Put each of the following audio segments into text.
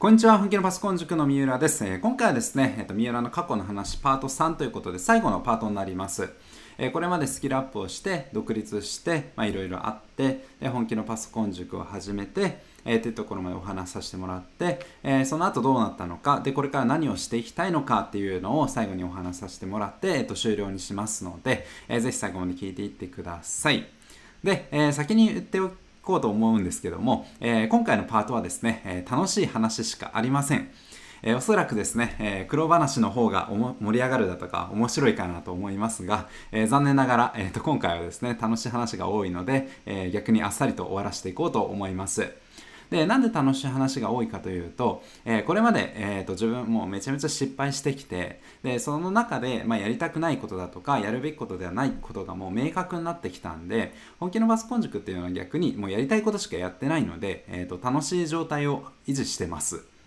こんにちは、本気のパソコン塾の三浦です。えー、今回はですね、えーと、三浦の過去の話パート3ということで最後のパートになります。えー、これまでスキルアップをして、独立して、まあ、いろいろあって、で本気のパソコン塾を始めて、えー、というところまでお話しさせてもらって、えー、その後どうなったのか、で、これから何をしていきたいのかっていうのを最後にお話しさせてもらって、えー、と終了にしますので、えー、ぜひ最後まで聞いていってください。で、え、先に言っておこうと思うんですけども、えー、今回のパートはですね、えー、楽しい話しかありません。えー、おそらくですね、えー、苦労話の方が盛り上がるだとか面白いかなと思いますが、えー、残念ながら、えーと、今回はですね、楽しい話が多いので、えー、逆にあっさりと終わらせていこうと思います。で、なんで楽しい話が多いかというと、えー、これまで、えーと、自分もめちゃめちゃ失敗してきて、で、その中で、まあ、やりたくないことだとか、やるべきことではないことがもう明確になってきたんで、本気のバスコン塾っていうのは逆にもうやりたいことしかやってないので、えーと楽しい状態を維持してます。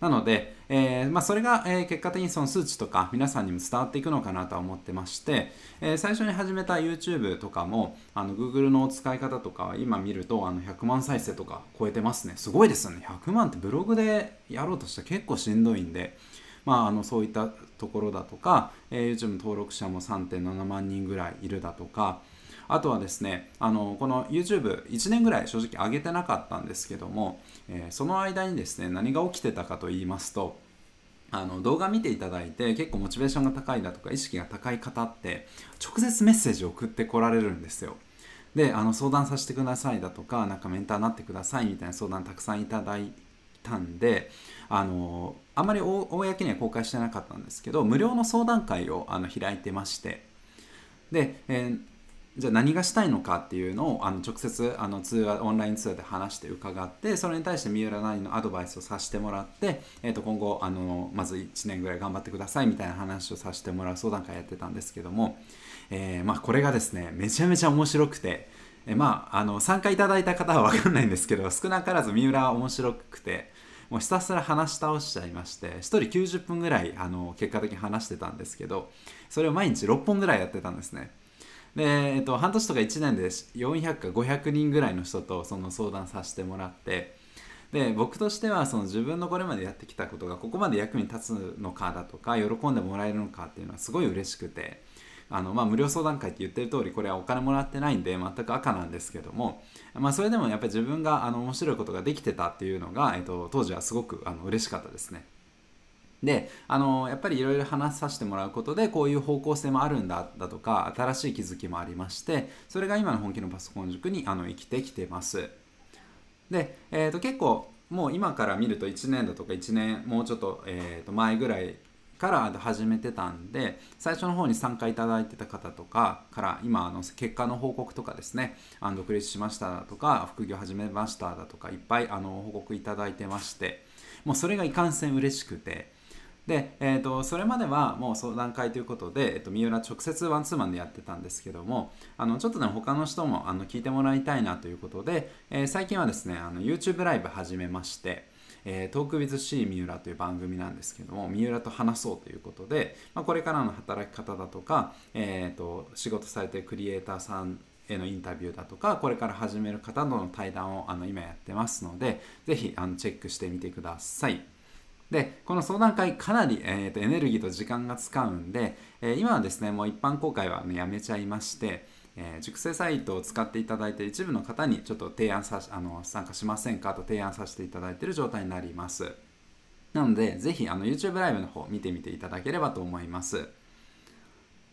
なので、えーまあ、それが、えー、結果的にその数値とか皆さんにも伝わっていくのかなとは思ってまして、えー、最初に始めた YouTube とかもあの Google の使い方とか今見るとあの100万再生とか超えてますね。すごいですよね。100万ってブログでやろうとしたら結構しんどいんで、まあ、あのそういったところだとか、え、YouTube 登録者も3.7万人ぐらいいるだとかあとはですねあのこの YouTube1 年ぐらい正直上げてなかったんですけども、えー、その間にですね何が起きてたかと言いますとあの動画見ていただいて結構モチベーションが高いだとか意識が高い方って直接メッセージを送ってこられるんですよ。であの相談させてくださいだとかなんかメンターになってくださいみたいな相談たくさんいただいたんであのあまり公には公開してなかったんですけど無料の相談会をあの開いてまして。で、えーじゃあ何がしたいのかっていうのをあの直接あの通話オンライン通話で話して伺ってそれに対して三浦なりのアドバイスをさせてもらって、えー、と今後あのまず1年ぐらい頑張ってくださいみたいな話をさせてもらう相談会やってたんですけども、えー、まあ、これがですねめちゃめちゃ面白くて、え、まあ、あの参加いただいた方は分かんないんですけど少なからず三浦は面白くて。もうひたすら話し倒しちゃいまして1人90分ぐらいあの結果的に話してたんですけどそれを毎日6本ぐらいやってたんですねで、えっと、半年とか1年で400か500人ぐらいの人とその相談させてもらってで僕としてはその自分のこれまでやってきたことがここまで役に立つのかだとか喜んでもらえるのかっていうのはすごい嬉しくてあの、まあ、無料相談会って言ってる通りこれはお金もらってないんで全く赤なんですけども、まあ、それでもやっぱり自分があの面白いことができてたっていうのが、えっと、当時はすごくあの嬉しかったですね。であのやっぱりいろいろ話させてもらうことでこういう方向性もあるんだだとか新しい気づきもありましてそれが今の本気のパソコン塾にあの生きてきてます。で、えー、と結構もう今から見ると1年だとか1年もうちょっと,、えー、と前ぐらいから始めてたんで最初の方に参加いただいてた方とかから今あの結果の報告とかですね独立しましただとか副業始めましただとかいっぱいあの報告いただいてましてもうそれがいかんせん嬉しくてで、えーと、それまではもう相談会ということで、えーと、三浦直接ワンツーマンでやってたんですけどもあのちょっとね他の人もあの聞いてもらいたいなということで、えー、最近はですねあの YouTube ライブ始めましてえー、トーク with C 三浦という番組なんですけども三浦と話そうということで、まあ、これからの働き方だとか、えーと、仕事されてるクリエイターさんへのインタビューだとかこれから始める方との対談をあの今やってますのでぜひあのチェックしてみてください。でこの相談会かなり、えーと、エネルギーと時間が使うんで、えー、今はですねもう一般公開は、ね、やめちゃいまして、えー、熟成サイトを使っていただいて一部の方にちょっと提案さあの参加しませんか？と提案させていただいている状態になります。なのでぜひあの YouTube ライブの方見てみていただければと思います。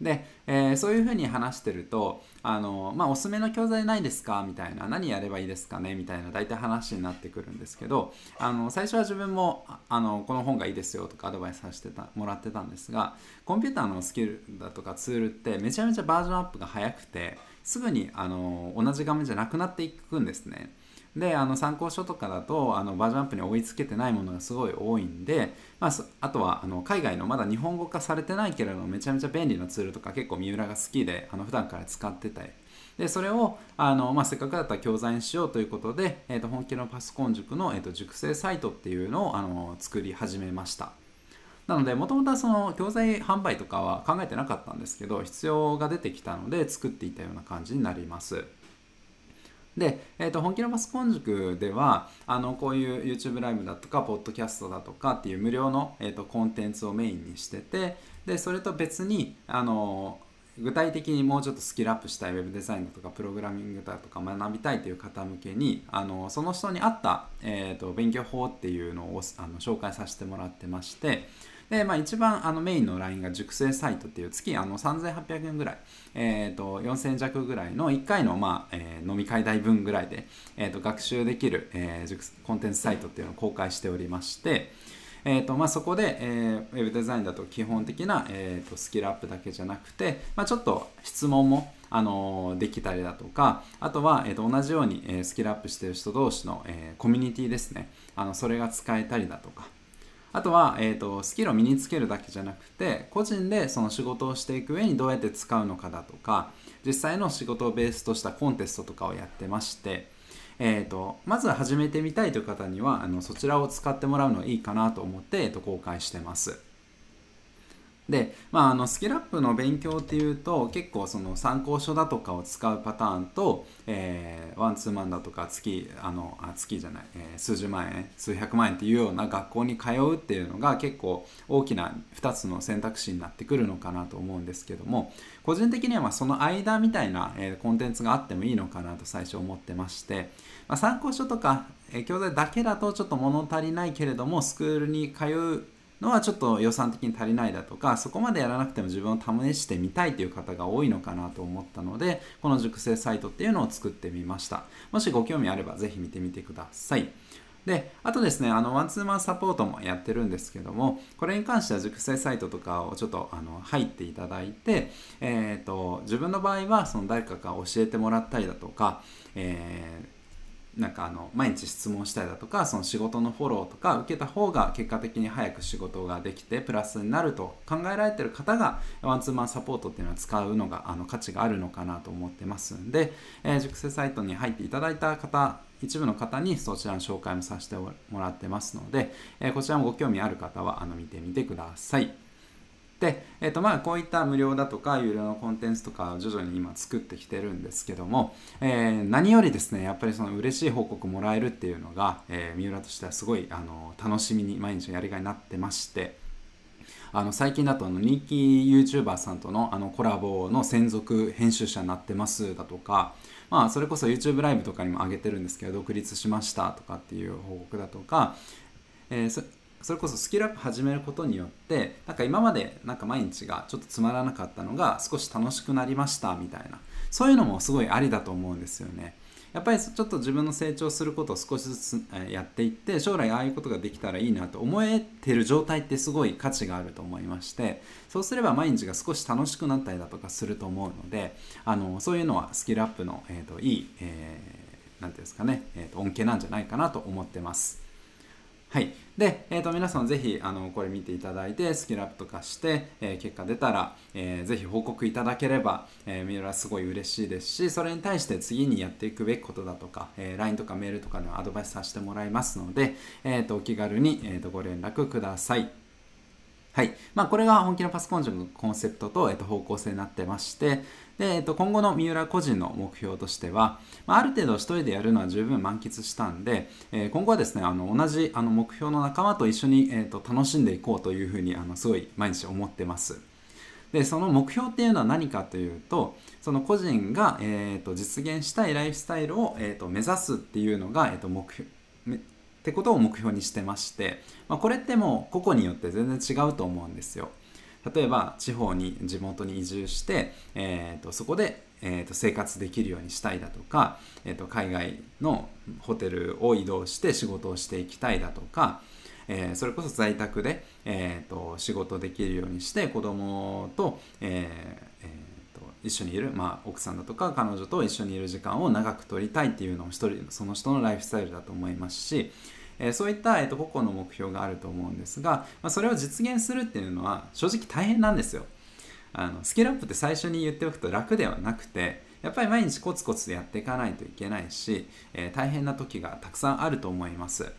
で、えー、そういうふうに話してるとあの、まあ、おすすめの教材ないですか？みたいな何やればいいですかね？みたいな大体話になってくるんですけどあの最初は自分もあのこの本がいいですよとかアドバイスさせてたもらってたんですがコンピューターのスキルだとかツールってめちゃめちゃバージョンアップが早くてすぐにあの同じ画面じゃなくなっていくんですね。であの参考書とかだとあのバージョンアップに追いつけてないものがすごい多いんで、まあ、あとはあの海外のまだ日本語化されてないけれどもめちゃめちゃ便利なツールとか結構三浦が好きであの普段から使ってたりでそれをあの、まあ、せっかくだったら教材にしようということで、えー、と本気のパソコン塾の、えー、と塾生サイトっていうのをあの作り始めましたなのでもともとはその教材販売とかは考えてなかったんですけど必要が出てきたので作っていたような感じになります。で、えー、と本気のパソコン塾ではあのこういう YouTube ライブだとかポッドキャストだとかっていう無料の、えー、とコンテンツをメインにしててでそれと別にあの具体的にもうちょっとスキルアップしたいウェブデザインだとかプログラミングだとか学びたいという方向けにあのその人に合った、えーと、勉強法っていうのをあの紹介させてもらってましてで、まあ、一番あのメインの LINE が熟成サイトっていう月あの3800円ぐらい、えーと、4000円弱ぐらいの1回の、まあえー、飲み会代分ぐらいで、えーと、学習できる、えー、コンテンツサイトっていうのを公開しておりましてえーとまあ、そこで、えー、ウェブデザインだと基本的な、えーと、スキルアップだけじゃなくて、まあ、ちょっと質問も、あの、できたりだとかあとは、えーと、同じように、えー、スキルアップしてる人同士の、えー、コミュニティですね。あのそれが使えたりだとか。あとは、えーと、スキルを身につけるだけじゃなくて個人でその仕事をしていく上にどうやって使うのかだとか実際の仕事をベースとしたコンテストとかをやってましてえーと、まず始めてみたいという方にはあのそちらを使ってもらうのいいかなと思って、えーと、公開してます。で、まあ、あのスキルアップの勉強っていうと結構その参考書だとかを使うパターンと、えー、ワンツーマンだとか月あのあ月じゃない、えー、数十万円数百万円っていうような学校に通うっていうのが結構大きな2つの選択肢になってくるのかなと思うんですけども個人的にはその間みたいな、えー、コンテンツがあってもいいのかなと最初思ってまして、まあ、参考書とか、えー、教材だけだとちょっと物足りないけれどもスクールに通うのはちょっと予算的に足りないだとかそこまでやらなくても自分を試してみたいという方が多いのかなと思ったのでこの熟成サイトっていうのを作ってみました。もしご興味あればぜひ見てみてください。であとですねあのワンツーマンサポートもやってるんですけどもこれに関しては熟成サイトとかをちょっとあの入っていただいて、えーと、自分の場合はその誰かが教えてもらったりだとか、えーなんかあの毎日質問したりだとかその仕事のフォローとか受けた方が結果的に早く仕事ができてプラスになると考えられてる方がワンツーマンサポートっていうのは使うのがあの価値があるのかなと思ってますんで、えー、熟成サイトに入っていただいた方一部の方にそちらの紹介もさせてもらってますので、えー、こちらもご興味ある方はあの見てみてください。で、えーとまあ、こういった無料だとか有料のコンテンツとかを徐々に今作ってきてるんですけども、えー、何よりですねやっぱりその嬉しい報告もらえるっていうのが、えー、三浦としてはすごいあの楽しみに毎日やりがいになってましてあの最近だとあの人気 YouTuber さんとのあのコラボの専属編集者になってますだとか、まあ、それこそ YouTube ライブとかにも上げてるんですけど独立しましたとかっていう報告だとか、えーそれこそスキルアップ始めることによってなんか今までなんか毎日がちょっとつまらなかったのが少し楽しくなりましたみたいなそういうのもすごいありだと思うんですよねやっぱりちょっと自分の成長することを少しずつやっていって将来ああいうことができたらいいなと思えてる状態ってすごい価値があると思いましてそうすれば毎日が少し楽しくなったりだとかすると思うのであのそういうのはスキルアップの、えーと、いい、えー、ていうんですかね、えーと恩恵なんじゃないかなと思ってます。はい。で、えー、と皆さんぜひあのこれ見ていただいてスキルアップとかして、えー、結果出たら、えー、ぜひ報告いただければ、えー、三浦すごい嬉しいですしそれに対して次にやっていくべきことだとか、えー、LINE とかメールとかでアドバイスさせてもらいますので、えー、とお気軽に、えー、とご連絡ください。はい。まあ、これが本気のパソコン塾のコンセプトと、えっと、方向性になってまして、で、えっと、今後の三浦個人の目標としては、まあ、ある程度一人でやるのは十分満喫したんで、えー、今後はですね、あの同じあの目標の仲間と一緒に、えっと、楽しんでいこうというふうに、あのすごい毎日思ってます。でその目標っていうのは何かというとその個人が、えーと、実現したいライフスタイルを、えーと、目指すっていうのが、えーと目標ってことを目標にしてまして、まあ、これってもう個々によって全然違うと思うんですよ。例えば地方に地元に移住して、えーと、そこで、えーと、生活できるようにしたいだとか、えーと、海外のホテルを移動して仕事をしていきたいだとか、えー、それこそ在宅で、えー、と仕事できるようにして子供と、えーえー、と一緒にいる、まあ、奥さんだとか彼女と一緒にいる時間を長く取りたいっていうのも一人その人のライフスタイルだと思いますしえー、そういった、えーと、個々の目標があると思うんですが、まあ、それを実現するっていうのは正直大変なんですよ。あのスキルアップって最初に言っておくと楽ではなくてやっぱり毎日コツコツやっていかないといけないし、えー、大変な時がたくさんあると思います。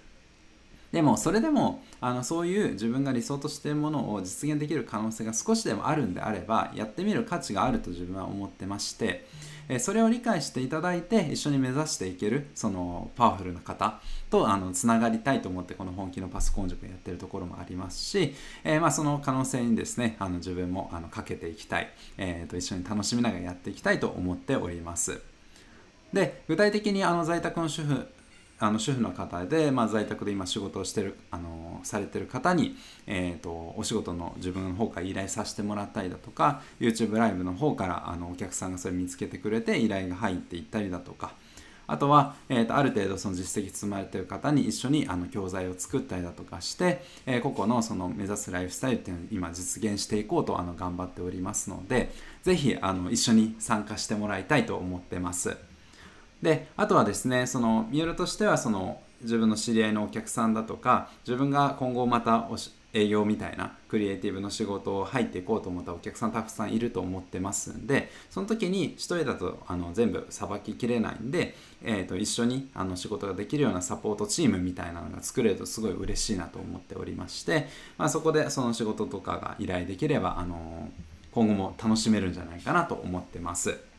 でもそれでもあのそういう自分が理想としているものを実現できる可能性が少しでもあるんであればやってみる価値があると自分は思ってましてえそれを理解していただいて一緒に目指していけるそのパワフルな方とあのつながりたいと思ってこの本気のパソコン塾やってるところもありますし、えー、まあ、その可能性にですねあの自分もあのかけていきたい、えー、と一緒に楽しみながらやっていきたいと思っております。で具体的にあの在宅の主婦あの主婦の方で、まあ、在宅で今仕事をしてるあのされてる方に、えーと、お仕事の自分の方から依頼させてもらったりだとか YouTube ライブの方からあのお客さんがそれ見つけてくれて依頼が入っていったりだとかあとは、えーと、ある程度その実績積まれてる方に一緒にあの教材を作ったりだとかして、えー、個々のその目指すライフスタイルっていうのを今実現していこうとあの頑張っておりますのでぜひあの一緒に参加してもらいたいと思ってます。であとはですねその三浦としてはその自分の知り合いのお客さんだとか自分が今後また営業みたいなクリエイティブの仕事を入っていこうと思ったお客さんたくさんいると思ってますんでその時に一人だとあの全部さばききれないんで、えー、と一緒にあの仕事ができるようなサポートチームみたいなのが作れるとすごい嬉しいなと思っておりまして、まあ、そこでその仕事とかが依頼できれば、あの今後も楽しめるんじゃないかなと思ってます。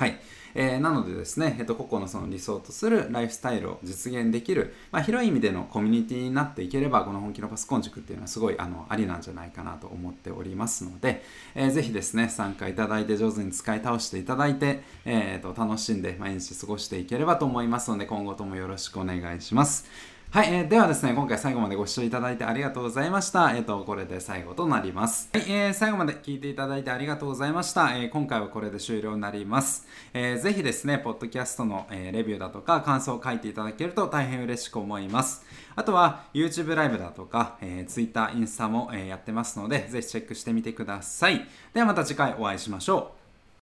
はい。えー、なのでですね、えっと、個々のその理想とするライフスタイルを実現できる、まあ、広い意味でのコミュニティになっていければ、この本気のパソコン塾っていうのはすごいあのありなんじゃないかなと思っておりますので、えー、ぜひですね、参加いただいて上手に使い倒していただいて、えーと楽しんで毎日過ごしていければと思いますので、今後ともよろしくお願いします。はい、えー、ではですね、今回最後までご視聴いただいてありがとうございました。えっ、ー、と、これで最後となります。はい、えー、最後まで聞いていただいてありがとうございました。えー、今回はこれで終了になります。えー、ぜひですね、ポッドキャストの、えー、レビューだとか感想を書いていただけると大変嬉しく思います。あとは YouTube ライブだとか、えー、Twitter、インスタも、えー、やってますので、ぜひチェックしてみてください。ではまた次回お会いしましょう。